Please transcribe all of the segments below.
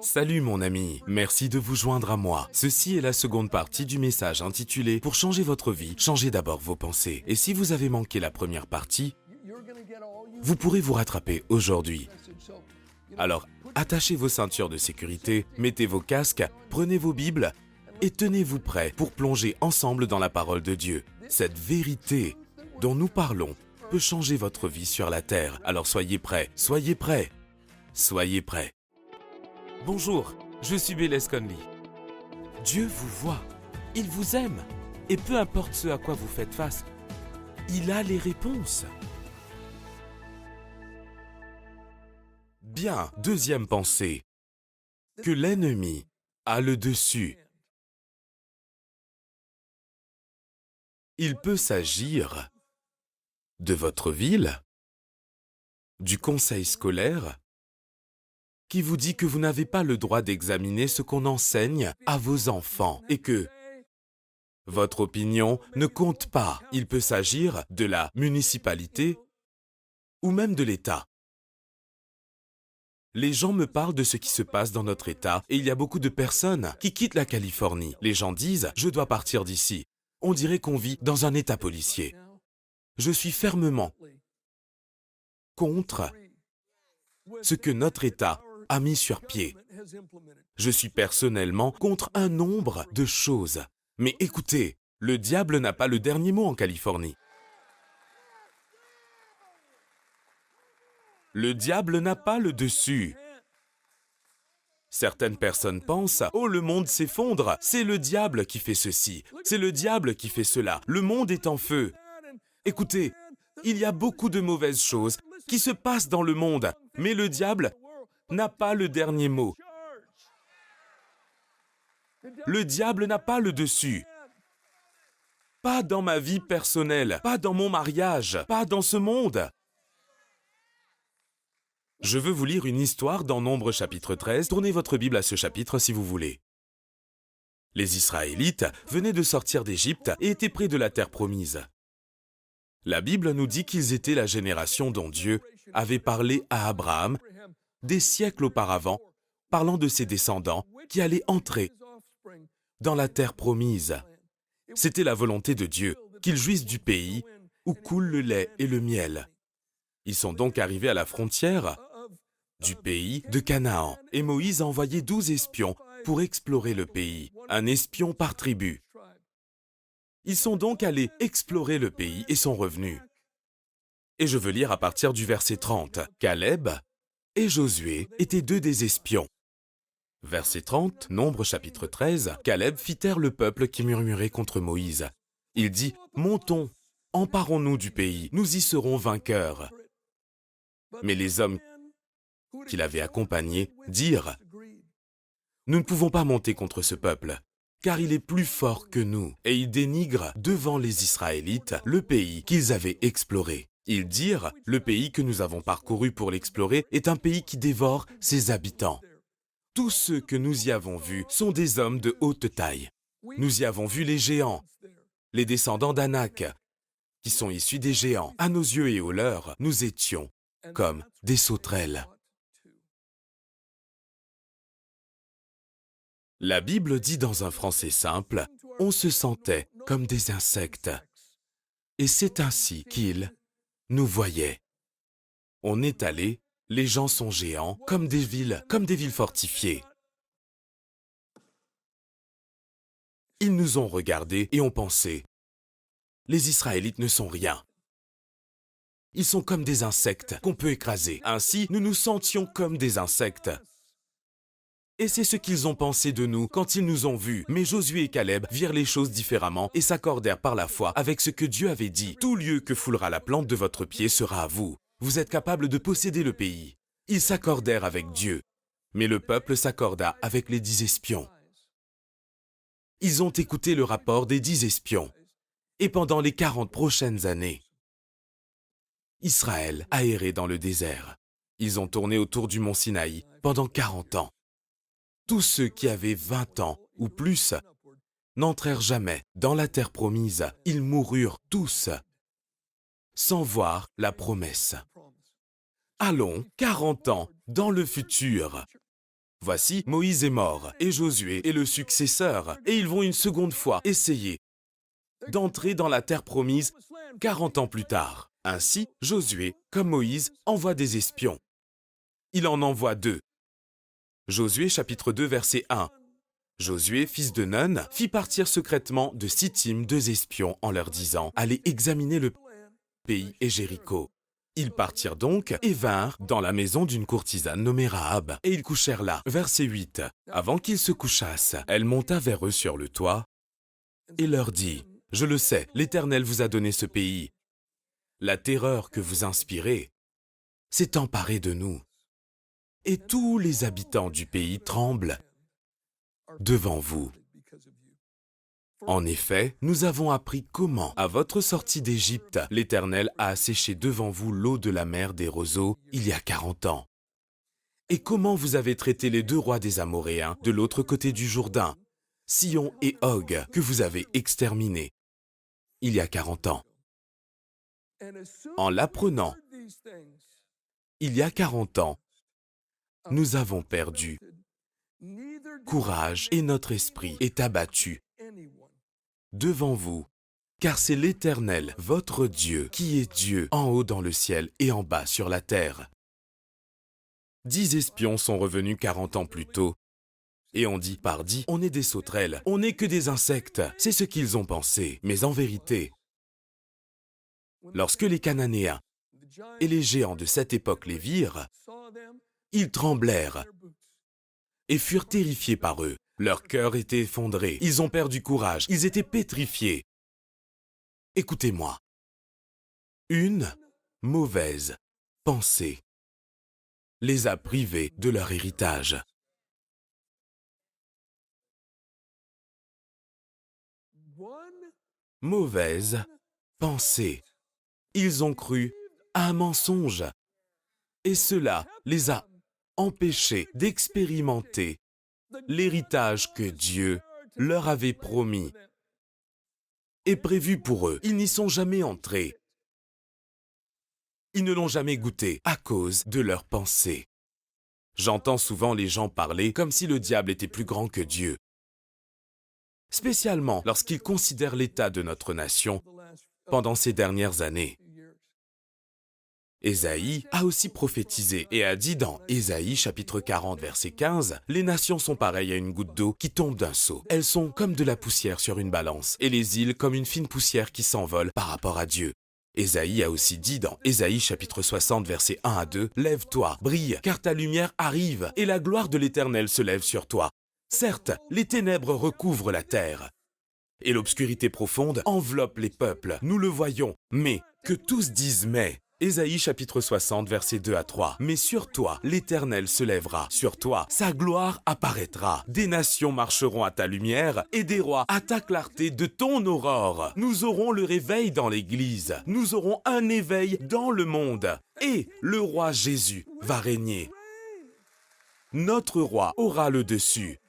Salut mon ami, merci de vous joindre à moi. Ceci est la seconde partie du message intitulé Pour changer votre vie, changez d'abord vos pensées. Et si vous avez manqué la première partie, vous pourrez vous rattraper aujourd'hui. Alors, attachez vos ceintures de sécurité, mettez vos casques, prenez vos Bibles et tenez-vous prêts pour plonger ensemble dans la parole de Dieu. Cette vérité dont nous parlons peut changer votre vie sur la terre. Alors soyez prêts, soyez prêts, soyez prêts. Bonjour, je suis Bélez Conley. Dieu vous voit, il vous aime, et peu importe ce à quoi vous faites face, il a les réponses. Bien, deuxième pensée, que l'ennemi a le dessus. Il peut s'agir de votre ville, du conseil scolaire, qui vous dit que vous n'avez pas le droit d'examiner ce qu'on enseigne à vos enfants et que votre opinion ne compte pas. Il peut s'agir de la municipalité ou même de l'État. Les gens me parlent de ce qui se passe dans notre État et il y a beaucoup de personnes qui quittent la Californie. Les gens disent ⁇ Je dois partir d'ici ⁇ On dirait qu'on vit dans un État policier. Je suis fermement contre ce que notre État a mis sur pied. Je suis personnellement contre un nombre de choses. Mais écoutez, le diable n'a pas le dernier mot en Californie. Le diable n'a pas le dessus. Certaines personnes pensent ⁇ Oh, le monde s'effondre, c'est le diable qui fait ceci, c'est le diable qui fait cela, le monde est en feu. Écoutez, il y a beaucoup de mauvaises choses qui se passent dans le monde, mais le diable n'a pas le dernier mot. Le diable n'a pas le dessus. Pas dans ma vie personnelle, pas dans mon mariage, pas dans ce monde. Je veux vous lire une histoire dans Nombre chapitre 13. Tournez votre Bible à ce chapitre si vous voulez. Les Israélites venaient de sortir d'Égypte et étaient près de la terre promise. La Bible nous dit qu'ils étaient la génération dont Dieu avait parlé à Abraham des siècles auparavant, parlant de ses descendants qui allaient entrer dans la terre promise. C'était la volonté de Dieu qu'ils jouissent du pays où coule le lait et le miel. Ils sont donc arrivés à la frontière du pays de Canaan, et Moïse a envoyé douze espions pour explorer le pays, un espion par tribu. Ils sont donc allés explorer le pays et sont revenus. Et je veux lire à partir du verset 30. Caleb et Josué étaient deux des espions. Verset 30, Nombre chapitre 13, Caleb fit taire le peuple qui murmurait contre Moïse. Il dit, Montons, emparons-nous du pays, nous y serons vainqueurs. Mais les hommes qui l'avaient accompagné dirent, Nous ne pouvons pas monter contre ce peuple, car il est plus fort que nous, et il dénigre devant les Israélites le pays qu'ils avaient exploré. Ils dirent, le pays que nous avons parcouru pour l'explorer est un pays qui dévore ses habitants. Tous ceux que nous y avons vus sont des hommes de haute taille. Nous y avons vu les géants, les descendants d'Anak, qui sont issus des géants. À nos yeux et aux leurs, nous étions comme des sauterelles. La Bible dit dans un français simple, on se sentait comme des insectes. Et c'est ainsi qu'ils nous voyaient. On est allé, les gens sont géants, comme des villes, comme des villes fortifiées. Ils nous ont regardés et ont pensé, les Israélites ne sont rien. Ils sont comme des insectes qu'on peut écraser. Ainsi, nous nous sentions comme des insectes. Et c'est ce qu'ils ont pensé de nous quand ils nous ont vus. Mais Josué et Caleb virent les choses différemment et s'accordèrent par la foi avec ce que Dieu avait dit. Tout lieu que foulera la plante de votre pied sera à vous. Vous êtes capable de posséder le pays. Ils s'accordèrent avec Dieu. Mais le peuple s'accorda avec les dix espions. Ils ont écouté le rapport des dix espions. Et pendant les quarante prochaines années, Israël a erré dans le désert. Ils ont tourné autour du mont Sinaï pendant quarante ans tous ceux qui avaient vingt ans ou plus n'entrèrent jamais dans la terre promise. Ils moururent tous sans voir la promesse. Allons, quarante ans dans le futur. Voici, Moïse est mort, et Josué est le successeur, et ils vont une seconde fois essayer d'entrer dans la terre promise 40 ans plus tard. Ainsi, Josué, comme Moïse, envoie des espions. Il en envoie deux. Josué chapitre 2 verset 1. Josué, fils de Nun, fit partir secrètement de Sittim deux espions en leur disant Allez examiner le pays et Jéricho. Ils partirent donc et vinrent dans la maison d'une courtisane nommée Rahab, et ils couchèrent là. Verset 8. Avant qu'ils se couchassent, elle monta vers eux sur le toit et leur dit Je le sais, l'Éternel vous a donné ce pays. La terreur que vous inspirez s'est emparée de nous. Et tous les habitants du pays tremblent devant vous. En effet, nous avons appris comment, à votre sortie d'Égypte, l'Éternel a asséché devant vous l'eau de la mer des roseaux il y a quarante ans. Et comment vous avez traité les deux rois des Amoréens de l'autre côté du Jourdain, Sion et Og, que vous avez exterminés il y a quarante ans? En l'apprenant, il y a quarante ans, nous avons perdu courage et notre esprit est abattu devant vous, car c'est l'Éternel, votre Dieu, qui est Dieu en haut dans le ciel et en bas sur la terre. Dix espions sont revenus quarante ans plus tôt, et on dit, pardi, on est des sauterelles, on n'est que des insectes, c'est ce qu'ils ont pensé, mais en vérité, lorsque les Cananéens et les géants de cette époque les virent, ils tremblèrent et furent terrifiés par eux. Leur cœur était effondré, ils ont perdu courage, ils étaient pétrifiés. Écoutez-moi. Une mauvaise pensée les a privés de leur héritage. Mauvaise pensée. Ils ont cru à un mensonge. Et cela les a empêchés d'expérimenter l'héritage que Dieu leur avait promis et prévu pour eux. Ils n'y sont jamais entrés. Ils ne l'ont jamais goûté à cause de leurs pensées. J'entends souvent les gens parler comme si le diable était plus grand que Dieu, spécialement lorsqu'ils considèrent l'état de notre nation pendant ces dernières années. Ésaïe a aussi prophétisé et a dit dans Ésaïe chapitre 40 verset 15, Les nations sont pareilles à une goutte d'eau qui tombe d'un seau. Elles sont comme de la poussière sur une balance, et les îles comme une fine poussière qui s'envole par rapport à Dieu. Ésaïe a aussi dit dans Ésaïe chapitre 60 verset 1 à 2, Lève-toi, brille, car ta lumière arrive, et la gloire de l'Éternel se lève sur toi. Certes, les ténèbres recouvrent la terre, et l'obscurité profonde enveloppe les peuples, nous le voyons, mais que tous disent mais, Ésaïe chapitre 60 versets 2 à 3. Mais sur toi, l'Éternel se lèvera, sur toi, sa gloire apparaîtra. Des nations marcheront à ta lumière et des rois à ta clarté de ton aurore. Nous aurons le réveil dans l'Église, nous aurons un éveil dans le monde. Et le roi Jésus va régner. Notre roi aura le dessus.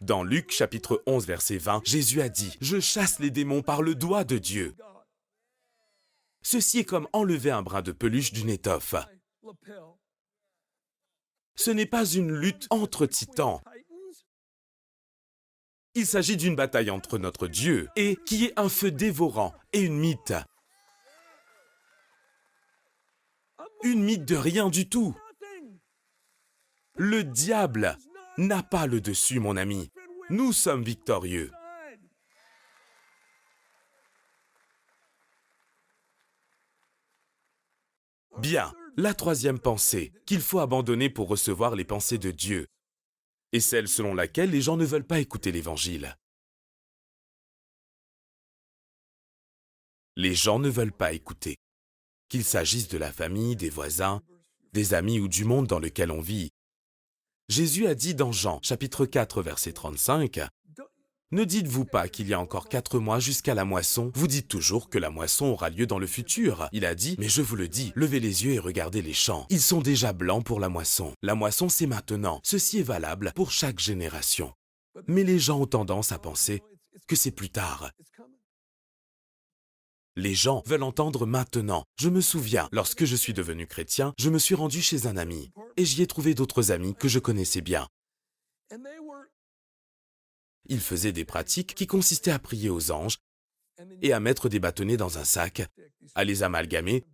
Dans Luc chapitre 11 verset 20, Jésus a dit, Je chasse les démons par le doigt de Dieu. Ceci est comme enlever un brin de peluche d'une étoffe. Ce n'est pas une lutte entre titans. Il s'agit d'une bataille entre notre Dieu et qui est un feu dévorant et une mythe. Une mythe de rien du tout. Le diable n'a pas le dessus, mon ami. Nous sommes victorieux. Bien, la troisième pensée qu'il faut abandonner pour recevoir les pensées de Dieu est celle selon laquelle les gens ne veulent pas écouter l'Évangile. Les gens ne veulent pas écouter. Qu'il s'agisse de la famille, des voisins, des amis ou du monde dans lequel on vit. Jésus a dit dans Jean chapitre 4 verset 35, ne dites-vous pas qu'il y a encore quatre mois jusqu'à la moisson Vous dites toujours que la moisson aura lieu dans le futur. Il a dit, mais je vous le dis, levez les yeux et regardez les champs. Ils sont déjà blancs pour la moisson. La moisson, c'est maintenant. Ceci est valable pour chaque génération. Mais les gens ont tendance à penser que c'est plus tard. Les gens veulent entendre maintenant. Je me souviens, lorsque je suis devenu chrétien, je me suis rendu chez un ami et j'y ai trouvé d'autres amis que je connaissais bien. Ils faisaient des pratiques qui consistaient à prier aux anges et à mettre des bâtonnets dans un sac, à les amalgamer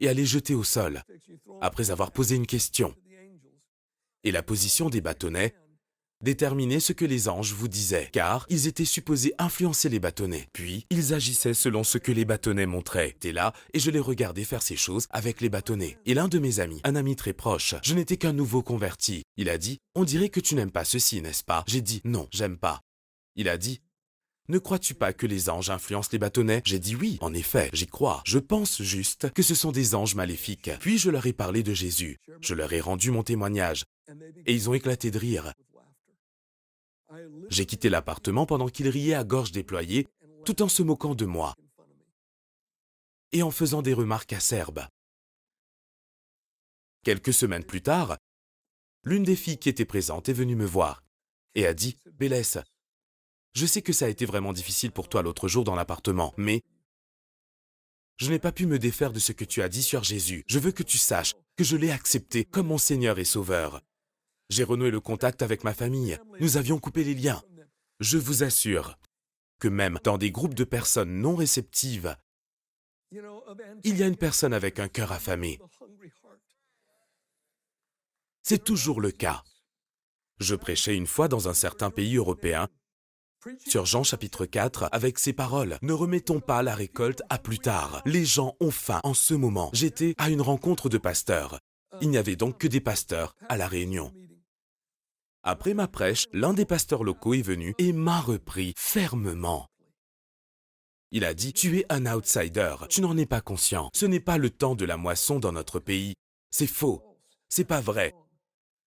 et à les jeter au sol, après avoir posé une question. Et la position des bâtonnets déterminait ce que les anges vous disaient, car ils étaient supposés influencer les bâtonnets. Puis, ils agissaient selon ce que les bâtonnets montraient. T'es là, et je les regardais faire ces choses avec les bâtonnets. Et l'un de mes amis, un ami très proche, je n'étais qu'un nouveau converti, il a dit, on dirait que tu n'aimes pas ceci, n'est-ce pas? J'ai dit, non, j'aime pas. Il a dit, ne crois-tu pas que les anges influencent les bâtonnets? J'ai dit oui, en effet, j'y crois. Je pense juste que ce sont des anges maléfiques. Puis je leur ai parlé de Jésus. Je leur ai rendu mon témoignage. Et ils ont éclaté de rire. J'ai quitté l'appartement pendant qu'ils riaient à gorge déployée, tout en se moquant de moi et en faisant des remarques acerbes. Quelques semaines plus tard, l'une des filles qui était présente est venue me voir et a dit Bélès, je sais que ça a été vraiment difficile pour toi l'autre jour dans l'appartement, mais je n'ai pas pu me défaire de ce que tu as dit sur Jésus. Je veux que tu saches que je l'ai accepté comme mon Seigneur et Sauveur. J'ai renoué le contact avec ma famille. Nous avions coupé les liens. Je vous assure que même dans des groupes de personnes non réceptives, il y a une personne avec un cœur affamé. C'est toujours le cas. Je prêchais une fois dans un certain pays européen sur Jean chapitre 4 avec ces paroles. Ne remettons pas la récolte à plus tard. Les gens ont faim en ce moment. J'étais à une rencontre de pasteurs. Il n'y avait donc que des pasteurs à la réunion. Après ma prêche, l'un des pasteurs locaux est venu et m'a repris fermement. Il a dit, tu es un outsider, tu n'en es pas conscient. Ce n'est pas le temps de la moisson dans notre pays. C'est faux. C'est pas vrai.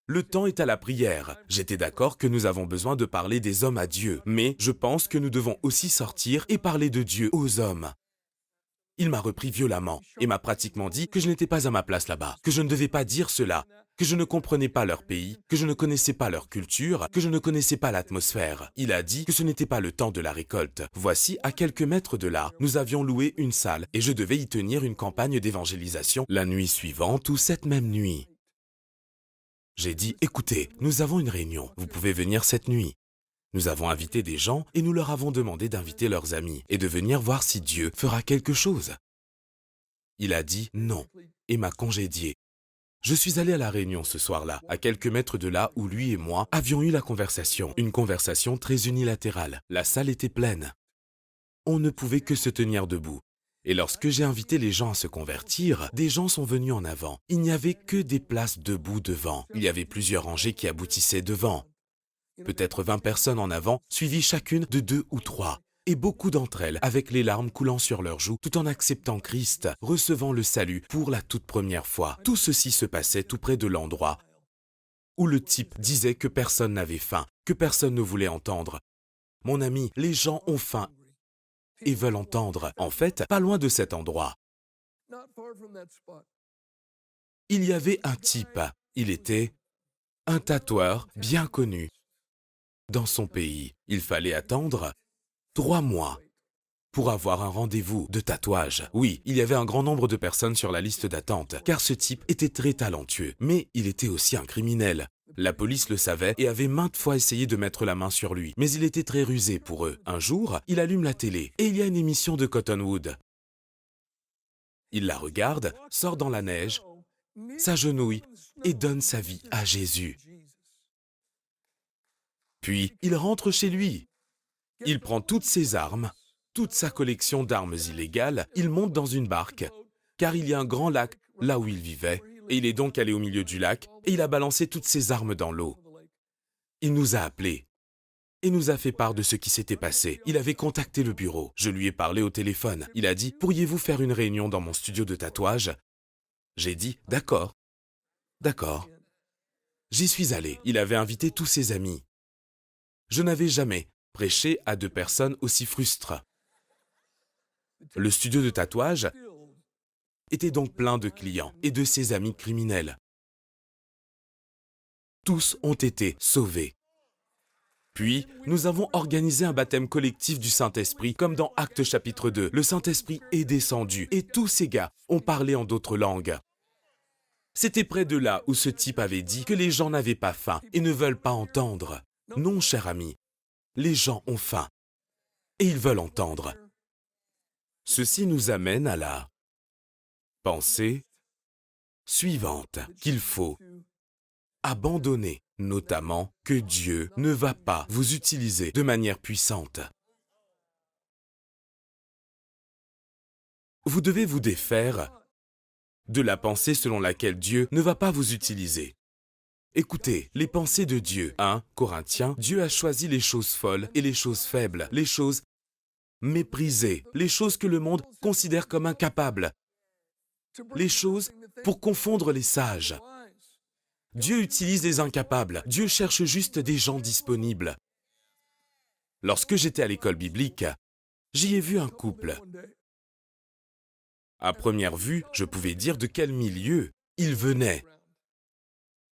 Le temps est à la prière. J'étais d'accord que nous avons besoin de parler des hommes à Dieu, mais je pense que nous devons aussi sortir et parler de Dieu aux hommes. Il m'a repris violemment et m'a pratiquement dit que je n'étais pas à ma place là-bas, que je ne devais pas dire cela, que je ne comprenais pas leur pays, que je ne connaissais pas leur culture, que je ne connaissais pas l'atmosphère. Il a dit que ce n'était pas le temps de la récolte. Voici, à quelques mètres de là, nous avions loué une salle et je devais y tenir une campagne d'évangélisation la nuit suivante ou cette même nuit. J'ai dit, écoutez, nous avons une réunion, vous pouvez venir cette nuit. Nous avons invité des gens et nous leur avons demandé d'inviter leurs amis et de venir voir si Dieu fera quelque chose. Il a dit non et m'a congédié. Je suis allé à la réunion ce soir-là, à quelques mètres de là où lui et moi avions eu la conversation, une conversation très unilatérale. La salle était pleine. On ne pouvait que se tenir debout. Et lorsque j'ai invité les gens à se convertir, des gens sont venus en avant. Il n'y avait que des places debout devant. Il y avait plusieurs rangées qui aboutissaient devant. Peut-être vingt personnes en avant, suivies chacune de deux ou trois. Et beaucoup d'entre elles, avec les larmes coulant sur leurs joues, tout en acceptant Christ, recevant le salut pour la toute première fois. Tout ceci se passait tout près de l'endroit où le type disait que personne n'avait faim, que personne ne voulait entendre. Mon ami, les gens ont faim et veulent entendre. En fait, pas loin de cet endroit, il y avait un type. Il était un tatoueur bien connu. Dans son pays, il fallait attendre trois mois pour avoir un rendez-vous de tatouage. Oui, il y avait un grand nombre de personnes sur la liste d'attente, car ce type était très talentueux, mais il était aussi un criminel. La police le savait et avait maintes fois essayé de mettre la main sur lui, mais il était très rusé pour eux. Un jour, il allume la télé et il y a une émission de Cottonwood. Il la regarde, sort dans la neige, s'agenouille et donne sa vie à Jésus. Puis, il rentre chez lui. Il prend toutes ses armes, toute sa collection d'armes illégales, il monte dans une barque, car il y a un grand lac là où il vivait, et il est donc allé au milieu du lac et il a balancé toutes ses armes dans l'eau. Il nous a appelés et nous a fait part de ce qui s'était passé. Il avait contacté le bureau. Je lui ai parlé au téléphone. Il a dit Pourriez-vous faire une réunion dans mon studio de tatouage? J'ai dit D'accord. D'accord. J'y suis allé. Il avait invité tous ses amis. Je n'avais jamais prêché à deux personnes aussi frustres. Le studio de tatouage était donc plein de clients et de ses amis criminels. Tous ont été sauvés. Puis, nous avons organisé un baptême collectif du Saint-Esprit, comme dans Actes chapitre 2. Le Saint-Esprit est descendu, et tous ces gars ont parlé en d'autres langues. C'était près de là où ce type avait dit que les gens n'avaient pas faim et ne veulent pas entendre. Non, cher ami, les gens ont faim et ils veulent entendre. Ceci nous amène à la pensée suivante qu'il faut abandonner, notamment que Dieu ne va pas vous utiliser de manière puissante. Vous devez vous défaire de la pensée selon laquelle Dieu ne va pas vous utiliser. Écoutez, les pensées de Dieu. 1 Corinthiens, Dieu a choisi les choses folles et les choses faibles, les choses méprisées, les choses que le monde considère comme incapables, les choses pour confondre les sages. Dieu utilise les incapables, Dieu cherche juste des gens disponibles. Lorsque j'étais à l'école biblique, j'y ai vu un couple. À première vue, je pouvais dire de quel milieu ils venaient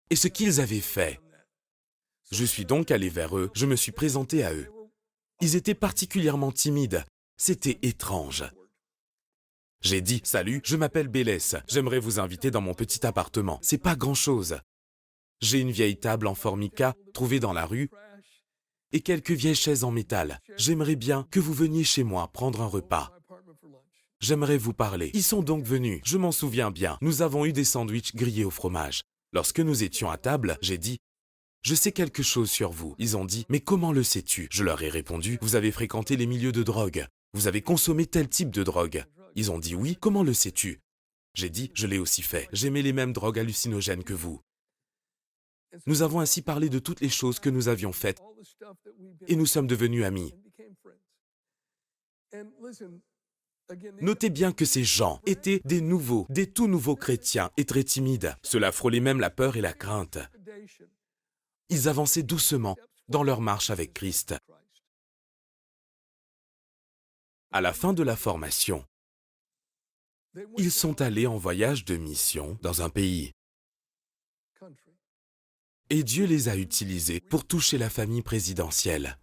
et ce qu'ils avaient fait. Je suis donc allé vers eux, je me suis présenté à eux. Ils étaient particulièrement timides, c'était étrange. J'ai dit Salut, je m'appelle Bélès, j'aimerais vous inviter dans mon petit appartement. C'est pas grand-chose. J'ai une vieille table en formica trouvée dans la rue et quelques vieilles chaises en métal. J'aimerais bien que vous veniez chez moi prendre un repas. J'aimerais vous parler. Ils sont donc venus, je m'en souviens bien. Nous avons eu des sandwichs grillés au fromage. Lorsque nous étions à table, j'ai dit je sais quelque chose sur vous. Ils ont dit Mais comment le sais-tu? Je leur ai répondu Vous avez fréquenté les milieux de drogue. Vous avez consommé tel type de drogue. Ils ont dit Oui, comment le sais-tu? J'ai dit Je l'ai aussi fait. J'aimais les mêmes drogues hallucinogènes que vous. Nous avons ainsi parlé de toutes les choses que nous avions faites et nous sommes devenus amis. Notez bien que ces gens étaient des nouveaux, des tout nouveaux chrétiens et très timides. Cela frôlait même la peur et la crainte. Ils avançaient doucement dans leur marche avec Christ. À la fin de la formation, ils sont allés en voyage de mission dans un pays. Et Dieu les a utilisés pour toucher la famille présidentielle.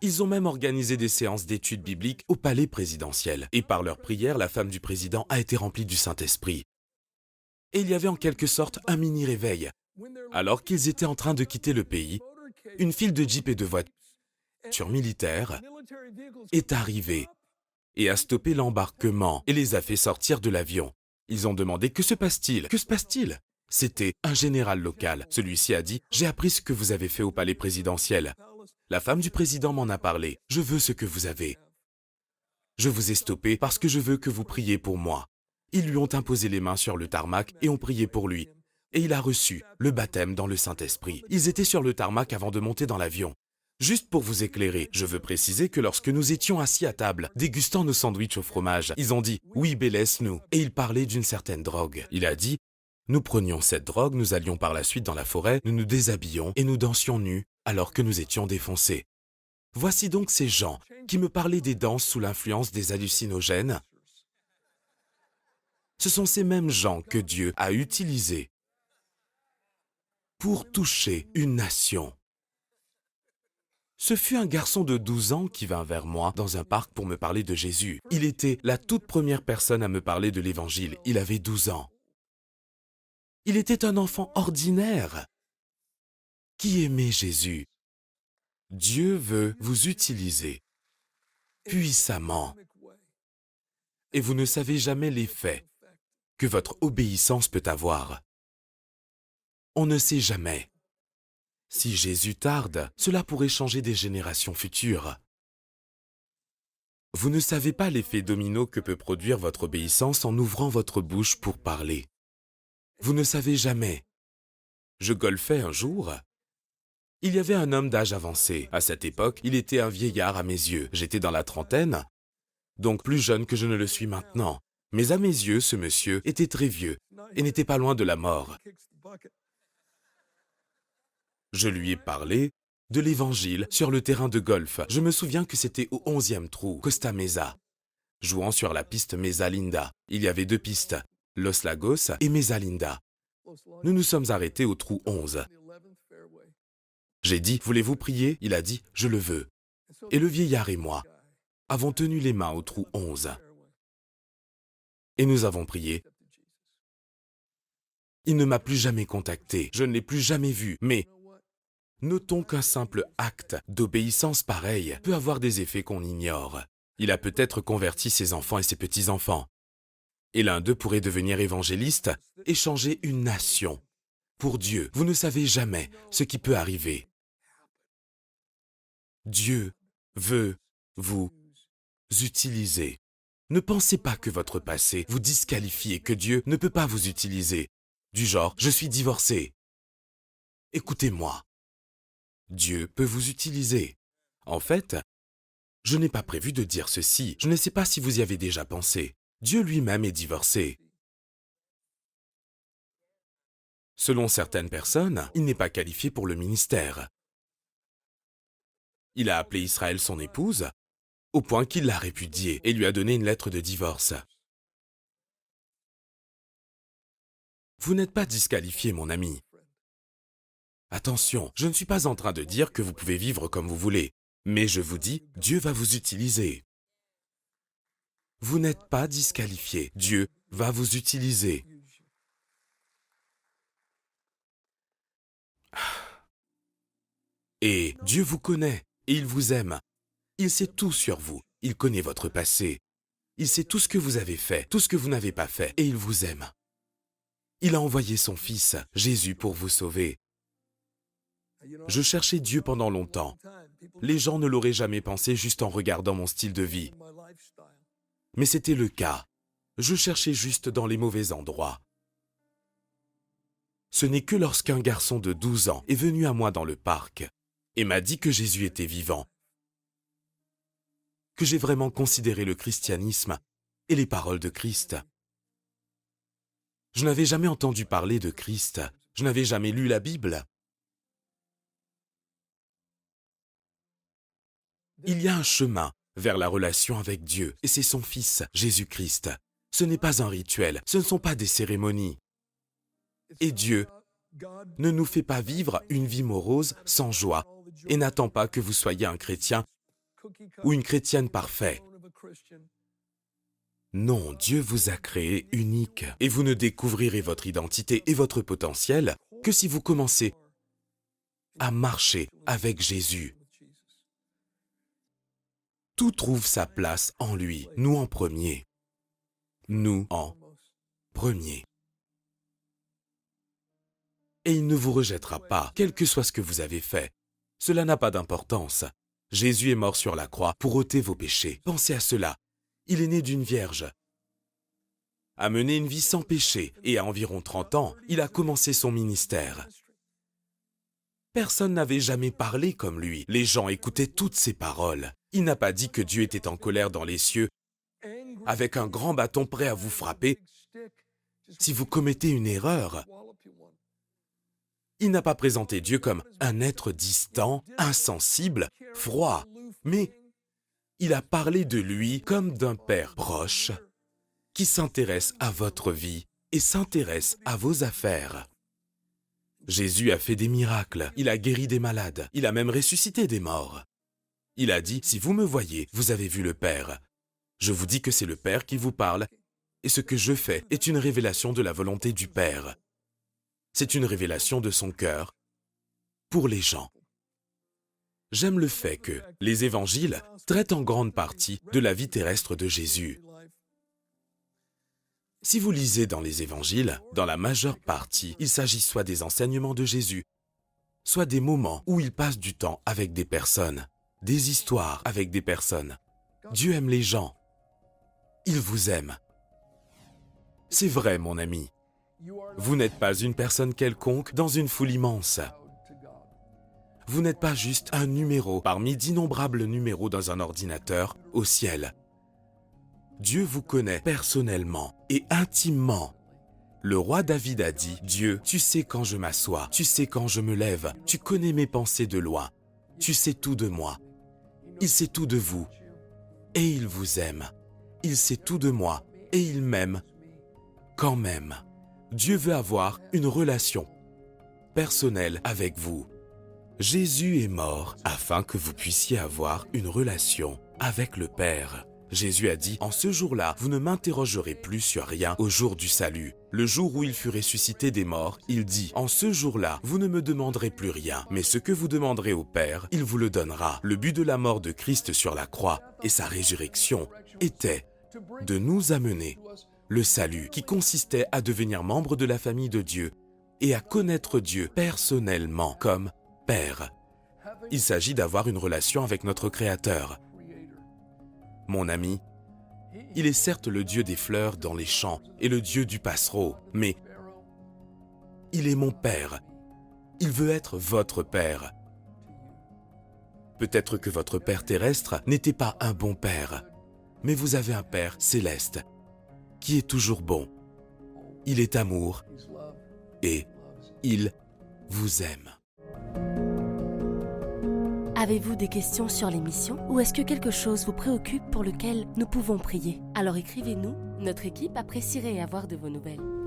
Ils ont même organisé des séances d'études bibliques au palais présidentiel. Et par leur prière, la femme du président a été remplie du Saint-Esprit. Et il y avait en quelque sorte un mini-réveil. Alors qu'ils étaient en train de quitter le pays, une file de jeeps et de voitures militaires est arrivée et a stoppé l'embarquement et les a fait sortir de l'avion. Ils ont demandé Que se passe-t-il? Que se passe-t-il? C'était un général local. Celui-ci a dit J'ai appris ce que vous avez fait au palais présidentiel. La femme du président m'en a parlé. Je veux ce que vous avez. Je vous ai stoppé parce que je veux que vous priez pour moi. Ils lui ont imposé les mains sur le tarmac et ont prié pour lui. Et il a reçu le baptême dans le Saint-Esprit. Ils étaient sur le tarmac avant de monter dans l'avion. Juste pour vous éclairer, je veux préciser que lorsque nous étions assis à table, dégustant nos sandwichs au fromage, ils ont dit Oui, Bélès, nous. Et il parlait d'une certaine drogue. Il a dit Nous prenions cette drogue, nous allions par la suite dans la forêt, nous nous déshabillions et nous dansions nus alors que nous étions défoncés. Voici donc ces gens qui me parlaient des danses sous l'influence des hallucinogènes. Ce sont ces mêmes gens que Dieu a utilisés pour toucher une nation. Ce fut un garçon de 12 ans qui vint vers moi dans un parc pour me parler de Jésus. Il était la toute première personne à me parler de l'Évangile. Il avait 12 ans. Il était un enfant ordinaire qui aimait Jésus? Dieu veut vous utiliser puissamment. Et vous ne savez jamais l'effet que votre obéissance peut avoir. On ne sait jamais. Si Jésus tarde, cela pourrait changer des générations futures. Vous ne savez pas l'effet domino que peut produire votre obéissance en ouvrant votre bouche pour parler. Vous ne savez jamais. Je golfais un jour il y avait un homme d'âge avancé. À cette époque, il était un vieillard à mes yeux. J'étais dans la trentaine, donc plus jeune que je ne le suis maintenant. Mais à mes yeux, ce monsieur était très vieux et n'était pas loin de la mort. Je lui ai parlé de l'Évangile sur le terrain de golf. Je me souviens que c'était au onzième trou, Costa Mesa. Jouant sur la piste Mesa Linda. Il y avait deux pistes, Los Lagos et Mesa Linda. Nous nous sommes arrêtés au trou 11. J'ai dit, voulez-vous prier? Il a dit, je le veux. Et le vieillard et moi avons tenu les mains au trou 11. Et nous avons prié. Il ne m'a plus jamais contacté, je ne l'ai plus jamais vu, mais notons qu'un simple acte d'obéissance pareil peut avoir des effets qu'on ignore. Il a peut-être converti ses enfants et ses petits-enfants. Et l'un d'eux pourrait devenir évangéliste et changer une nation. Pour Dieu, vous ne savez jamais ce qui peut arriver. Dieu veut vous utiliser. Ne pensez pas que votre passé vous disqualifie et que Dieu ne peut pas vous utiliser. Du genre, je suis divorcé. Écoutez-moi. Dieu peut vous utiliser. En fait, je n'ai pas prévu de dire ceci. Je ne sais pas si vous y avez déjà pensé. Dieu lui-même est divorcé. Selon certaines personnes, il n'est pas qualifié pour le ministère. Il a appelé Israël son épouse, au point qu'il l'a répudiée et lui a donné une lettre de divorce. Vous n'êtes pas disqualifié, mon ami. Attention, je ne suis pas en train de dire que vous pouvez vivre comme vous voulez, mais je vous dis, Dieu va vous utiliser. Vous n'êtes pas disqualifié, Dieu va vous utiliser. Et Dieu vous connaît et il vous aime. Il sait tout sur vous. Il connaît votre passé. Il sait tout ce que vous avez fait, tout ce que vous n'avez pas fait, et il vous aime. Il a envoyé son Fils, Jésus, pour vous sauver. Je cherchais Dieu pendant longtemps. Les gens ne l'auraient jamais pensé juste en regardant mon style de vie. Mais c'était le cas. Je cherchais juste dans les mauvais endroits. Ce n'est que lorsqu'un garçon de 12 ans est venu à moi dans le parc et m'a dit que Jésus était vivant, que j'ai vraiment considéré le christianisme et les paroles de Christ. Je n'avais jamais entendu parler de Christ, je n'avais jamais lu la Bible. Il y a un chemin vers la relation avec Dieu, et c'est son Fils, Jésus-Christ. Ce n'est pas un rituel, ce ne sont pas des cérémonies. Et Dieu ne nous fait pas vivre une vie morose sans joie et n'attend pas que vous soyez un chrétien ou une chrétienne parfaite. Non, Dieu vous a créé unique et vous ne découvrirez votre identité et votre potentiel que si vous commencez à marcher avec Jésus. Tout trouve sa place en lui, nous en premier. Nous en premier et il ne vous rejettera pas, quel que soit ce que vous avez fait. Cela n'a pas d'importance. Jésus est mort sur la croix pour ôter vos péchés. Pensez à cela. Il est né d'une vierge. A mené une vie sans péché et à environ 30 ans, il a commencé son ministère. Personne n'avait jamais parlé comme lui. Les gens écoutaient toutes ses paroles. Il n'a pas dit que Dieu était en colère dans les cieux, avec un grand bâton prêt à vous frapper si vous commettez une erreur. Il n'a pas présenté Dieu comme un être distant, insensible, froid, mais il a parlé de lui comme d'un Père proche qui s'intéresse à votre vie et s'intéresse à vos affaires. Jésus a fait des miracles, il a guéri des malades, il a même ressuscité des morts. Il a dit, si vous me voyez, vous avez vu le Père. Je vous dis que c'est le Père qui vous parle, et ce que je fais est une révélation de la volonté du Père. C'est une révélation de son cœur pour les gens. J'aime le fait que les évangiles traitent en grande partie de la vie terrestre de Jésus. Si vous lisez dans les évangiles, dans la majeure partie, il s'agit soit des enseignements de Jésus, soit des moments où il passe du temps avec des personnes, des histoires avec des personnes. Dieu aime les gens. Il vous aime. C'est vrai, mon ami. Vous n'êtes pas une personne quelconque dans une foule immense. Vous n'êtes pas juste un numéro parmi d'innombrables numéros dans un ordinateur au ciel. Dieu vous connaît personnellement et intimement. Le roi David a dit, Dieu, tu sais quand je m'assois, tu sais quand je me lève, tu connais mes pensées de loin, tu sais tout de moi. Il sait tout de vous et il vous aime. Il sait tout de moi et il m'aime quand même. Dieu veut avoir une relation personnelle avec vous. Jésus est mort afin que vous puissiez avoir une relation avec le Père. Jésus a dit, En ce jour-là, vous ne m'interrogerez plus sur rien au jour du salut. Le jour où il fut ressuscité des morts, il dit, En ce jour-là, vous ne me demanderez plus rien, mais ce que vous demanderez au Père, il vous le donnera. Le but de la mort de Christ sur la croix et sa résurrection était de nous amener le salut qui consistait à devenir membre de la famille de Dieu et à connaître Dieu personnellement comme Père. Il s'agit d'avoir une relation avec notre Créateur. Mon ami, il est certes le Dieu des fleurs dans les champs et le Dieu du passereau, mais il est mon Père. Il veut être votre Père. Peut-être que votre Père terrestre n'était pas un bon Père, mais vous avez un Père céleste qui est toujours bon. Il est amour et il vous aime. Avez-vous des questions sur l'émission ou est-ce que quelque chose vous préoccupe pour lequel nous pouvons prier? Alors écrivez-nous, notre équipe apprécierait avoir de vos nouvelles.